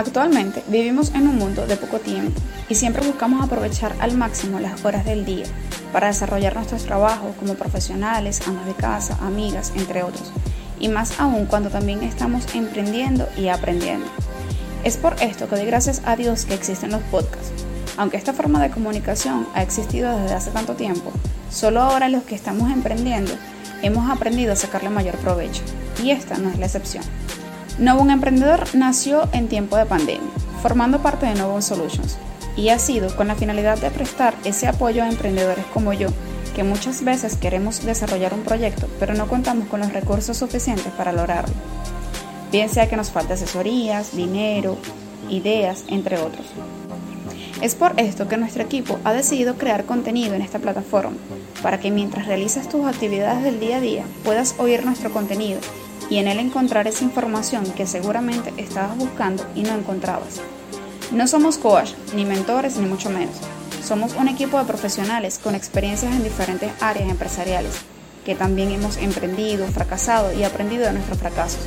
Actualmente vivimos en un mundo de poco tiempo y siempre buscamos aprovechar al máximo las horas del día para desarrollar nuestros trabajos como profesionales, amas de casa, amigas, entre otros, y más aún cuando también estamos emprendiendo y aprendiendo. Es por esto que doy gracias a Dios que existen los podcasts. Aunque esta forma de comunicación ha existido desde hace tanto tiempo, solo ahora los que estamos emprendiendo hemos aprendido a sacarle mayor provecho, y esta no es la excepción. Novum Emprendedor nació en tiempo de pandemia, formando parte de Novum Solutions, y ha sido con la finalidad de prestar ese apoyo a emprendedores como yo, que muchas veces queremos desarrollar un proyecto, pero no contamos con los recursos suficientes para lograrlo. Bien sea que nos falte asesorías, dinero, ideas, entre otros. Es por esto que nuestro equipo ha decidido crear contenido en esta plataforma, para que mientras realizas tus actividades del día a día puedas oír nuestro contenido y en él encontrar esa información que seguramente estabas buscando y no encontrabas. No somos coach, ni mentores, ni mucho menos. Somos un equipo de profesionales con experiencias en diferentes áreas empresariales, que también hemos emprendido, fracasado y aprendido de nuestros fracasos.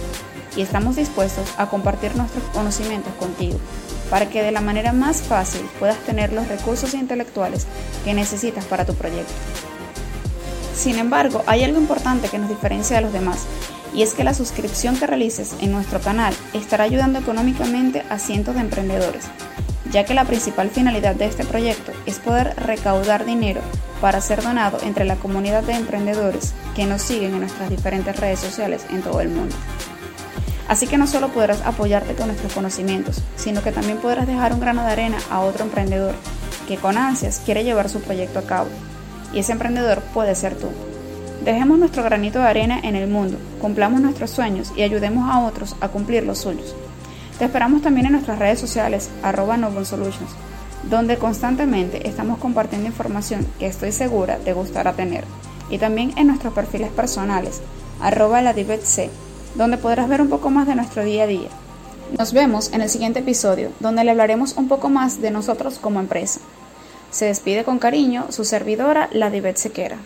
Y estamos dispuestos a compartir nuestros conocimientos contigo, para que de la manera más fácil puedas tener los recursos intelectuales que necesitas para tu proyecto. Sin embargo, hay algo importante que nos diferencia de los demás, y es que la suscripción que realices en nuestro canal estará ayudando económicamente a cientos de emprendedores, ya que la principal finalidad de este proyecto es poder recaudar dinero para ser donado entre la comunidad de emprendedores que nos siguen en nuestras diferentes redes sociales en todo el mundo. Así que no solo podrás apoyarte con nuestros conocimientos, sino que también podrás dejar un grano de arena a otro emprendedor que con ansias quiere llevar su proyecto a cabo. Y ese emprendedor puede ser tú. Dejemos nuestro granito de arena en el mundo, cumplamos nuestros sueños y ayudemos a otros a cumplir los suyos. Te esperamos también en nuestras redes sociales, arroba Solutions, donde constantemente estamos compartiendo información que estoy segura te gustará tener. Y también en nuestros perfiles personales, arroba C, donde podrás ver un poco más de nuestro día a día. Nos vemos en el siguiente episodio, donde le hablaremos un poco más de nosotros como empresa. Se despide con cariño su servidora, la Sequera.